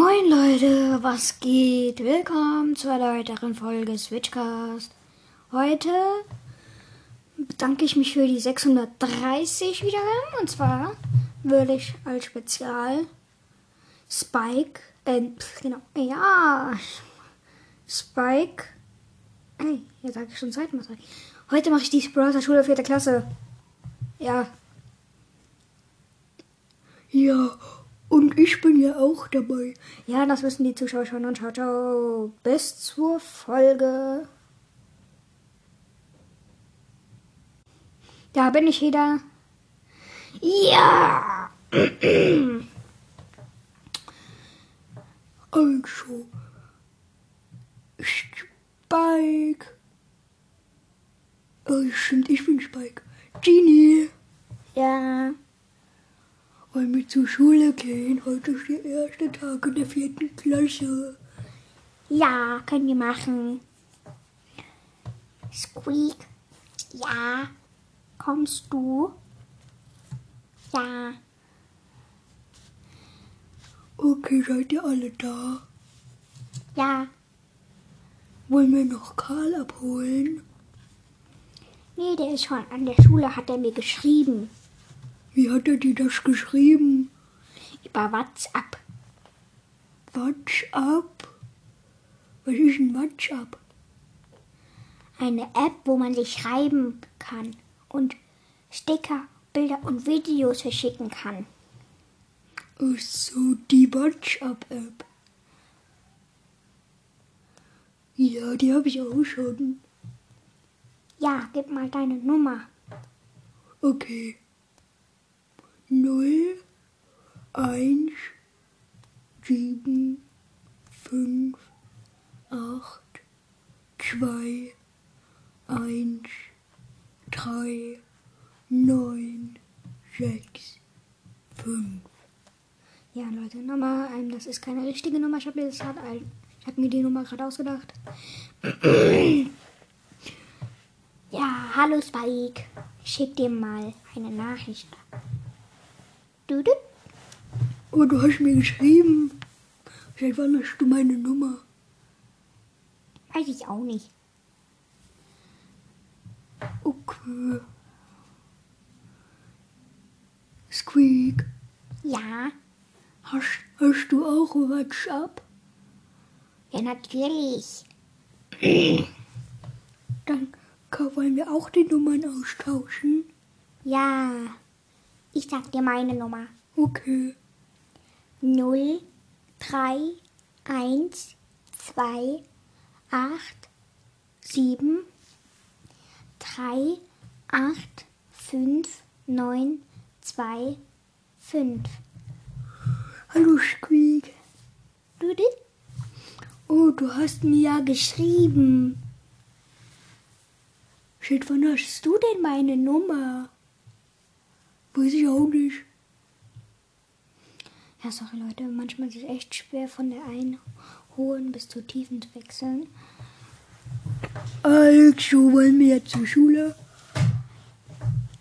Moin Leute, was geht? Willkommen zu einer weiteren Folge Switchcast. Heute bedanke ich mich für die 630 Wiedergaben. Und zwar würde ich als Spezial Spike, äh, genau, ja, Spike, hey, jetzt sage ich schon zweimal. Heute mache ich die Browser Schule 4. Klasse. Ja. Ja, und ich bin ja auch dabei. Ja, das wissen die Zuschauer schon. Und ciao, ciao. Bis zur Folge. Da bin ich wieder. Ja! Also, Spike. Oh, stimmt, ich bin Spike. Genie. Ja. Wollen wir zur Schule gehen? Heute ist der erste Tag in der vierten Klasse. Ja, können wir machen. Squeak. Ja. Kommst du? Ja. Okay, seid ihr alle da? Ja. Wollen wir noch Karl abholen? Nee, der ist schon an der Schule, hat er mir geschrieben. Wie hat er dir das geschrieben? Über WhatsApp. WhatsApp? Was ist ein WhatsApp? Eine App, wo man sich schreiben kann und Sticker, Bilder und Videos verschicken kann. Ach so, die WhatsApp-App. Ja, die habe ich auch schon. Ja, gib mal deine Nummer. Okay. Null, eins, sieben, fünf, acht, zwei, eins, drei, neun, sechs, fünf. Ja, Leute, Nummer, ähm, das ist keine richtige Nummer. Ich habe mir, hab mir die Nummer gerade ausgedacht. ja, hallo Spike. Schick dir mal eine Nachricht. Du, du. Oh, du hast mir geschrieben. Seit wann hast du meine Nummer? Weiß ich auch nicht. Okay. Squeak, Ja, hast, hast du auch WhatsApp? ja, natürlich. Dann wollen wir auch die Nummern austauschen. Ja, ich sag dir meine Nummer. Okay. 0, 3, 1, 2, 8, 7, 3, 8, 5, 9, 2, 5. Hallo Squeak. Du, du? Oh, du hast mir ja geschrieben. Seit wann hast du denn meine Nummer? Weiß ich auch nicht. Ja, sorry Leute, manchmal ist es echt schwer von der einen hohen bis zur tiefen zu wechseln. Also, wollen wir jetzt zur Schule?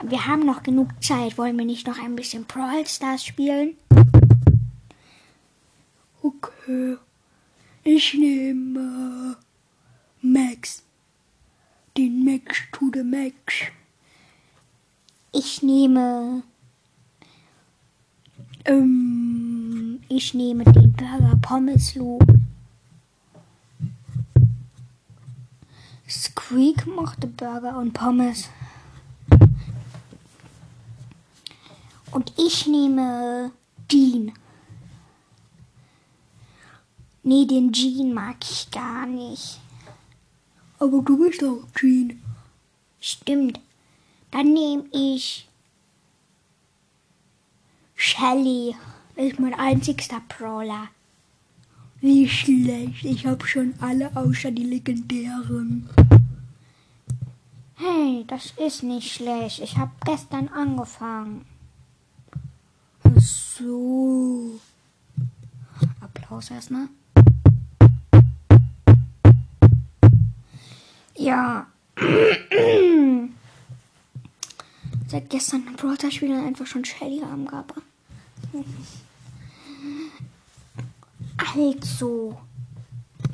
Wir haben noch genug Zeit. Wollen wir nicht noch ein bisschen Brawl Stars spielen? Okay. Ich nehme Max. Den Max to the Max. Ich nehme. Ähm, Ich nehme den Burger Pommes Lou. Squeak mochte Burger und Pommes. Und ich nehme Jean. Nee, den Jean mag ich gar nicht. aber du bist auch Jean. Stimmt. Dann nehme ich Shelly. Ist mein einzigster Brawler. Wie schlecht. Ich hab schon alle außer die legendären. Hey, das ist nicht schlecht. Ich habe gestern angefangen. Ach so. Applaus erstmal. Ja. Seit gestern im Brother spielen einfach schon Shelly am Gabba. Also,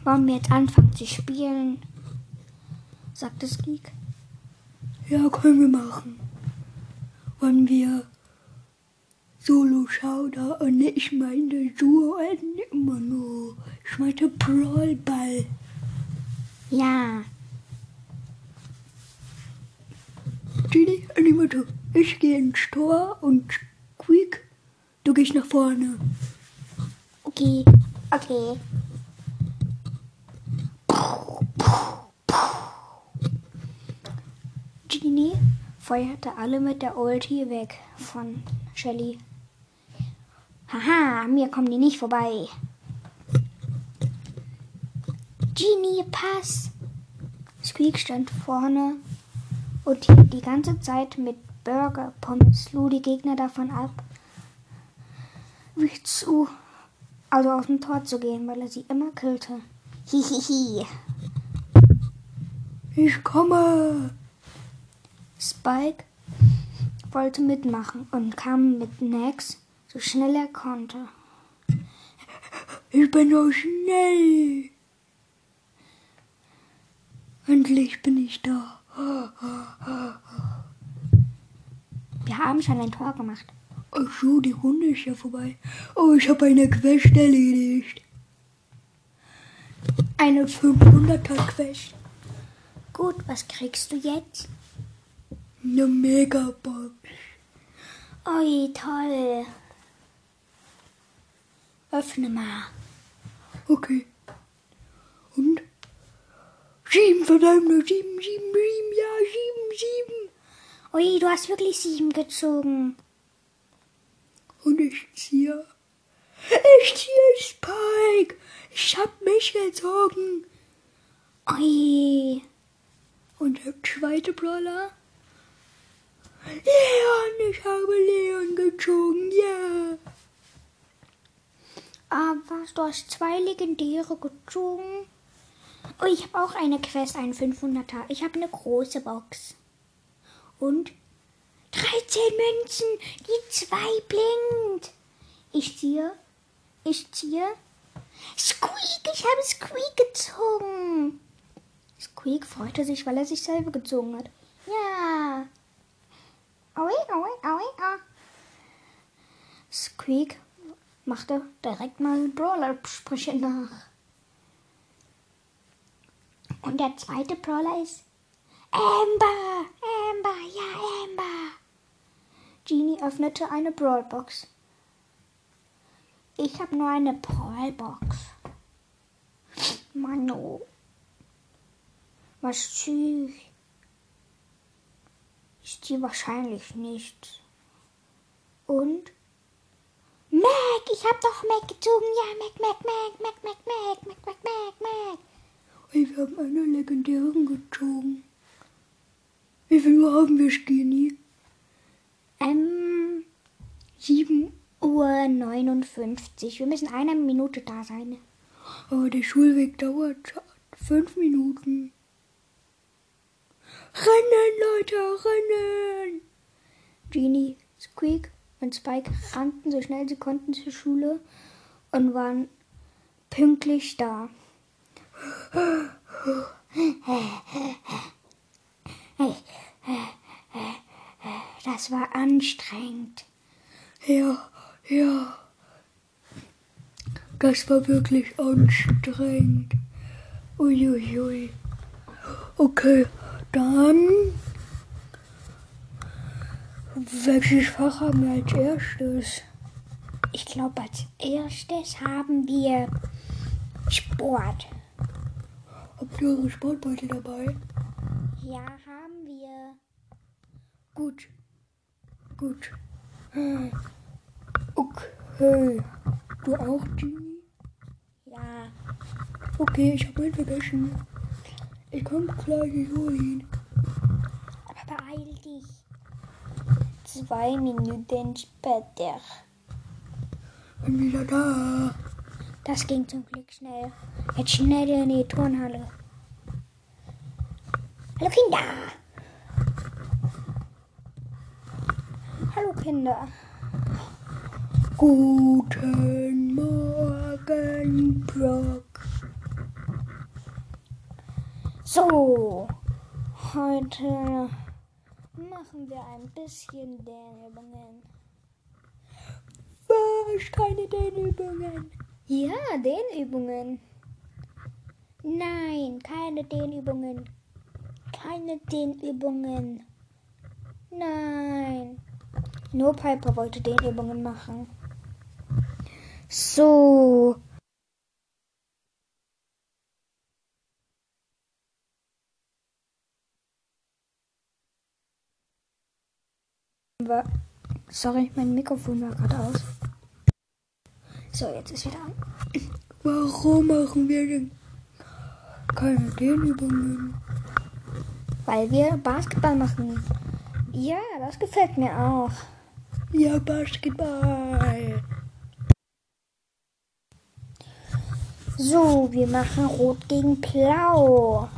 wollen wir jetzt anfangen zu spielen? sagte Squeak. Ja, können wir machen. Wollen wir Solo Schauder und ich meine Duo immer nur. Ich meinte Brawlball. Ja, Genie, Animator, ich gehe ins Tor und Quick, du gehst nach vorne. okay, okay. Genie feuerte alle mit der Ulti weg von Shelly. Haha, mir kommen die nicht vorbei. Genie, pass! Squeak stand vorne und hielt die ganze Zeit mit Burger Pommes Lou die Gegner davon ab, wie zu, also aus dem Tor zu gehen, weil er sie immer killte. Hihihi. Ich komme. Spike wollte mitmachen und kam mit Nax so schnell er konnte. Ich bin so schnell. Endlich bin ich da. Wir haben schon ein Tor gemacht. Ach so, die Runde ist ja vorbei. Oh, ich habe eine Quest erledigt. Eine 500er Quest. Gut, was kriegst du jetzt? Eine Megabox. Ui, toll. Öffne mal. Okay. Sieben, verdammt, sieben, sieben, sieben, ja, sieben, sieben. Ui, du hast wirklich sieben gezogen. Und ich ziehe. Ich ziehe Spike. Ich hab mich gezogen. Ui. Und der zweite Brawler? Leon, ich habe Leon gezogen, ja. Aber du hast zwei legendäre gezogen. Oh, ich habe auch eine Quest, einen 500er. Ich habe eine große Box. Und 13 Münzen, die zwei blinkt. Ich ziehe, ich ziehe. Squeak, ich habe Squeak gezogen. Squeak freute sich, weil er sich selber gezogen hat. Ja. Aui, aui, aui, ah. Squeak machte direkt mal Brawler-Sprüche nach. Und der zweite Brawler ist Amber, Amber, ja, Amber. Genie öffnete eine Brawlbox. Ich habe nur eine Brawlbox. Mano. Was ich? Ich ziehe wahrscheinlich nicht. Und? Mac, ich hab doch Mac gezogen. Ja, Mac, Mac, Mac, Mac, Mac, Mac, Mac, Mac, Mac, Mac. Ey, wir haben eine legendären gezogen. Wie viel Uhr haben wir, Skinny? Ähm, 7 Uhr 59. Wir müssen eine Minute da sein. Aber der Schulweg dauert fünf Minuten. Rennen, Leute, rennen! Genie, Squeak und Spike rannten so schnell sie konnten zur Schule und waren pünktlich da. Das war anstrengend. Ja, ja. Das war wirklich anstrengend. Uiuiui. Okay, dann. Welches Fach haben wir als erstes? Ich glaube, als erstes haben wir Sport. Habt ihr eure Sportbeutel dabei? Ja, haben wir. Gut. Gut. Okay. Du auch, Genie? Ja, Okay, ich habe meinen vergessen. Ich komme gleich, ich hole ihn. aber beeil dich. Zwei Minuten später. Bin wieder da. Das ging zum Glück schnell. Jetzt schnell in die Turnhalle. Hallo Kinder! Hallo Kinder! Guten Morgen. Brock. So, heute machen wir ein bisschen Dehnübungen. Was? Keine Dehnübungen. Ja, Dehnübungen. Nein, keine Dehnübungen. Keine Dehnübungen. Nein. Nur Piper wollte Dehnübungen machen. So. Sorry, mein Mikrofon war gerade aus. So, jetzt ist wieder an. Warum machen wir denn keine Dehnübungen? Weil wir Basketball machen. Ja, das gefällt mir auch. Ja, Basketball. So, wir machen Rot gegen Blau.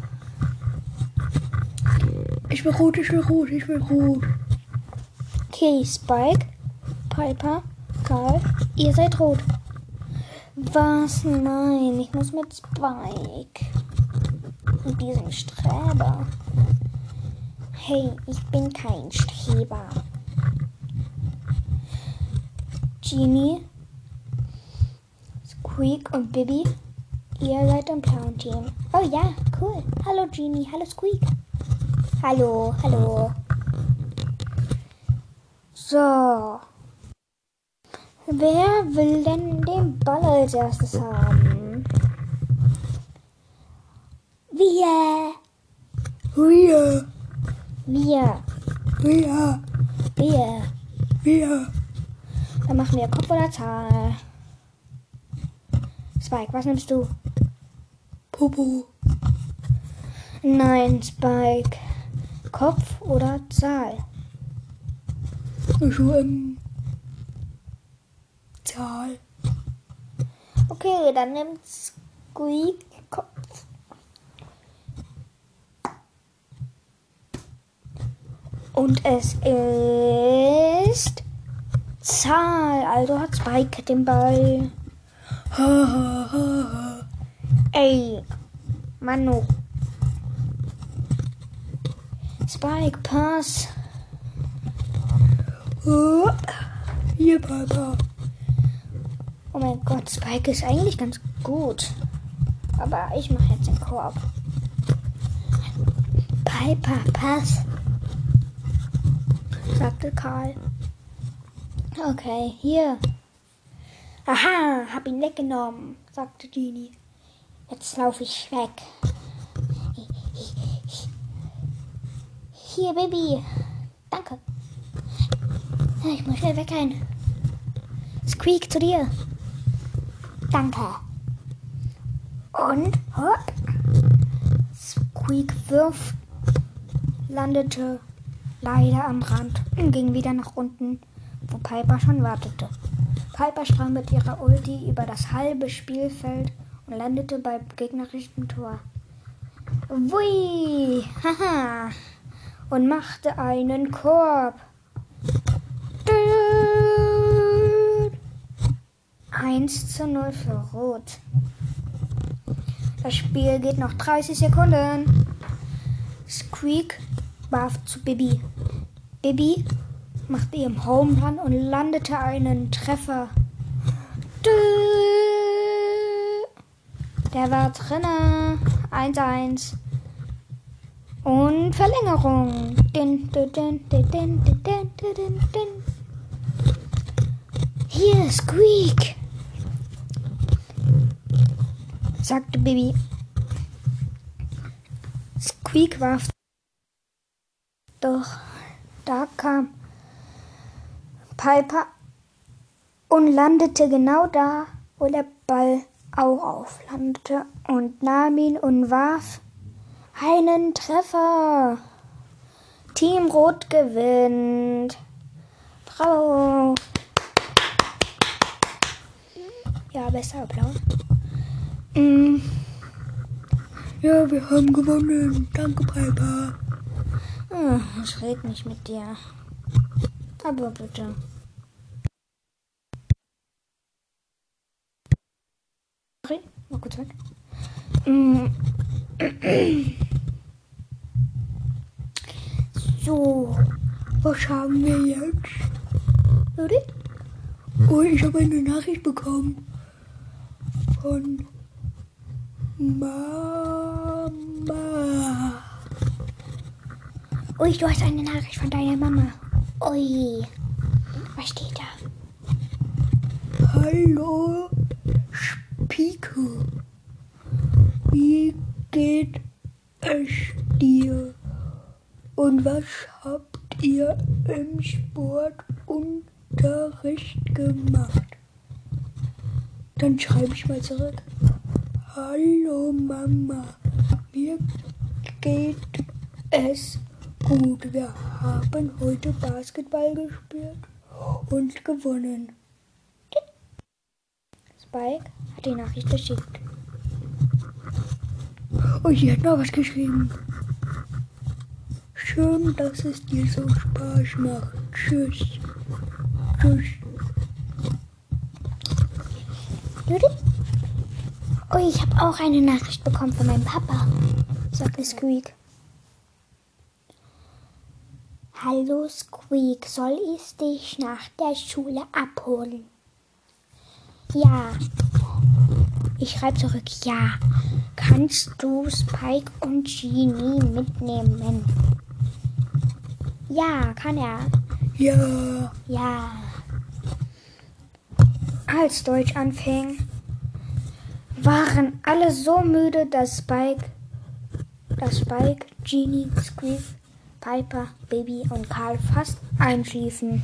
Ich will rot, ich will rot, ich will rot. Okay, Spike, Piper, Karl, ihr seid rot. Was? Nein, ich muss mit Spike. Und diesem Streber. Hey, ich bin kein Streber. Genie, Squeak und Bibi, ihr seid im blauen Team. Oh ja, cool. Hallo Genie, hallo Squeak. Hallo, hallo. So. Wer will denn den Ball als erstes haben? Wir. Wir, Wir. wir, Wir. wir. Dann machen wir Kopf oder Zahl. Spike, was nimmst du? Popo. Nein, Spike. Kopf oder Zahl? Also, ähm, Zahl. Okay, dann nimmt Squeak Kopf. Und es ist Zahl, also hat Spike den Ball. Ey, Manu. Spike, Pass. Hier, Papa. Oh mein Gott, Spike ist eigentlich ganz gut. Aber ich mache jetzt den Korb. Piper, pass. Sagte Karl. Okay, hier. Aha, hab ihn weggenommen, sagte Genie. Jetzt laufe ich weg. Hier, Baby. Danke. Ich muss schnell wegrennen. Squeak zu dir. Danke. Und hopp. Squeak wirft, landete leider am Rand und ging wieder nach unten, wo Piper schon wartete. Piper sprang mit ihrer Ulti über das halbe Spielfeld und landete beim gegnerischen Tor. Wui! Haha! Und machte einen Korb. 1 zu 0 für Rot. Das Spiel geht noch 30 Sekunden. Squeak warf zu Bibi. Bibi machte ihren Home und landete einen Treffer. Der war drinne. 1-1. Und Verlängerung. Din, din, din, Hier, Squeak. Sagte Bibi. Squeak warf. Doch da kam Piper und landete genau da, wo der Ball auch auflandete und nahm ihn und warf einen Treffer. Team Rot gewinnt. Bravo. Ja, besser Applaus. Mm, Ja, wir haben gewonnen. Danke, Piper. ah, ich rede nicht mit dir. Aber bitte. Mal kurz weg. Mm. So, Was haben wir jetzt? Leute? Oh, ich habe eine Nachricht bekommen von Mama. Ui, du hast eine Nachricht von deiner Mama. Ui. Was steht da? Hallo, Spieke. Wie geht es dir? Und was habt ihr im Sportunterricht gemacht? Dann schreibe ich mal zurück. Hallo Mama, mir geht es gut. Wir haben heute Basketball gespielt und gewonnen. Spike hat die Nachricht geschickt. Und sie hat noch was geschrieben. Schön, dass es dir so Spaß macht. Tschüss. Tschüss. Ui, ich habe auch eine Nachricht bekommen von meinem Papa, sagte Squeak. Hallo Squeak, soll ich dich nach der Schule abholen? Ja. Ich schreibe zurück, ja. Kannst du Spike und Genie mitnehmen? Ja, kann er. Ja, Ja. Als Deutsch anfing, waren alle so müde, dass Spike, dass Spike, Genie, Squeak, Piper, Baby und Karl fast einschliefen.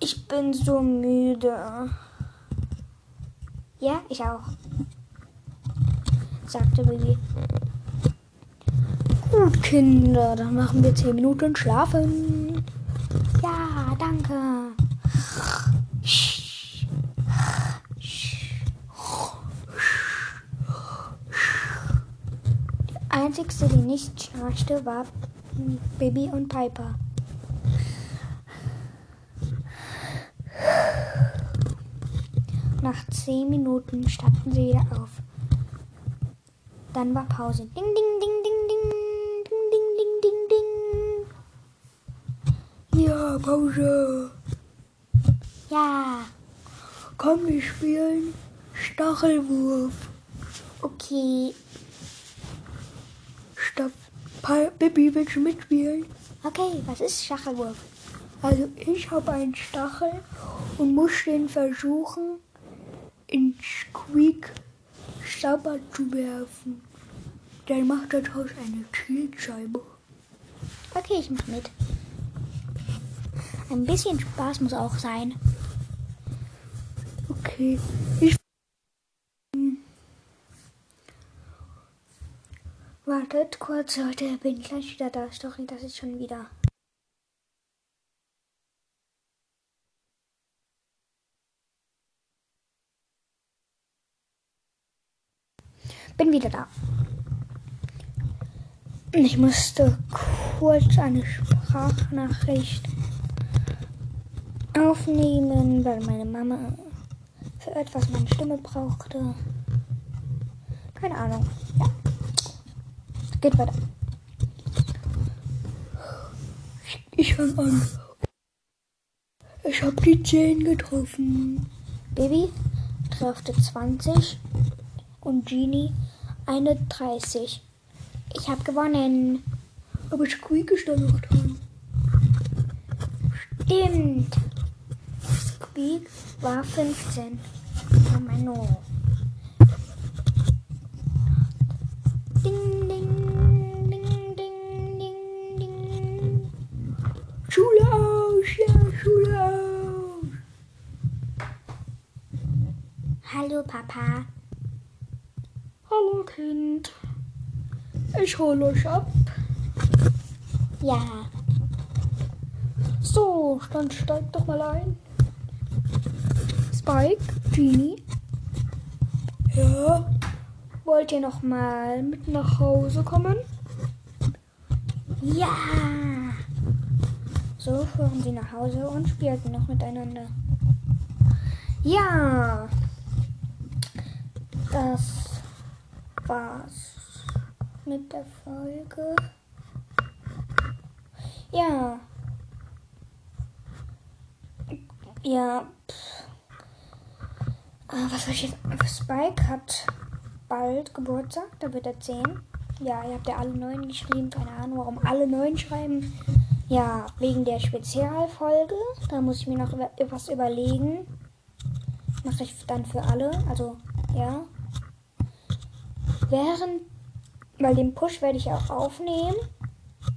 Ich bin so müde. Ja, ich auch, sagte Baby. Gut, Kinder, dann machen wir zehn Minuten schlafen. Ja, danke. Die einzigste, die nicht schnarchte, war Baby und Piper. Nach zehn Minuten standen sie wieder auf. Dann war Pause. Ding, ding, ding, ding, ding. Ding, ding, ding, ding, ding. Ja, Pause. Ja, Komm, wir spielen Stachelwurf. okay. Pa Bibi, willst du mitspielen? Okay, was ist Schachelwurf? Also ich habe einen Stachel und muss den versuchen, in Squeak Sabber zu werfen. Dann macht er daraus eine Zielscheibe. Okay, ich mach mit. Ein bisschen Spaß muss auch sein. Okay. Ich. Wartet kurz, Leute, bin gleich wieder da. Sorry, das ist schon wieder. Bin wieder da. Ich musste kurz eine Sprachnachricht aufnehmen, weil meine Mama für etwas meine Stimme brauchte. Keine Ahnung. Ja. Geht weiter. Ich fange an. Ich habe die 10 getroffen. Baby treffte 20 und Genie eine 30. Ich habe gewonnen. Aber Squeak ist da noch dran. Stimmt. Squeak war 15. Oh mein no. Ding, ding, ding, ding, ding, ding. Schule aus, ja, Schule aus. Hallo Papa. Hallo Kind. Ich hole euch ab. Ja. So, dann steigt doch mal ein. Spike, Genie. Ja, Wollt ihr noch mal mit? mit nach Hause kommen? Ja. so fuhren sie nach Hause und spielten noch miteinander. Ja, das war's mit der Folge. Ja. Ja. Ah, was soll ich jetzt? Spike hat bald Geburtstag, da wird er 10. Ja, ihr habt ja alle neun geschrieben. Keine Ahnung, warum alle neun schreiben. Ja, wegen der Spezialfolge. Da muss ich mir noch etwas überlegen. Mache ich dann für alle. Also, ja. Während, weil den Push werde ich auch aufnehmen.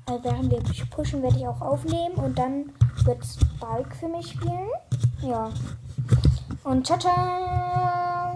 Also während wir pushen, werde ich auch aufnehmen. Und dann wird Spike für mich spielen. Ja. Und ciao, ciao.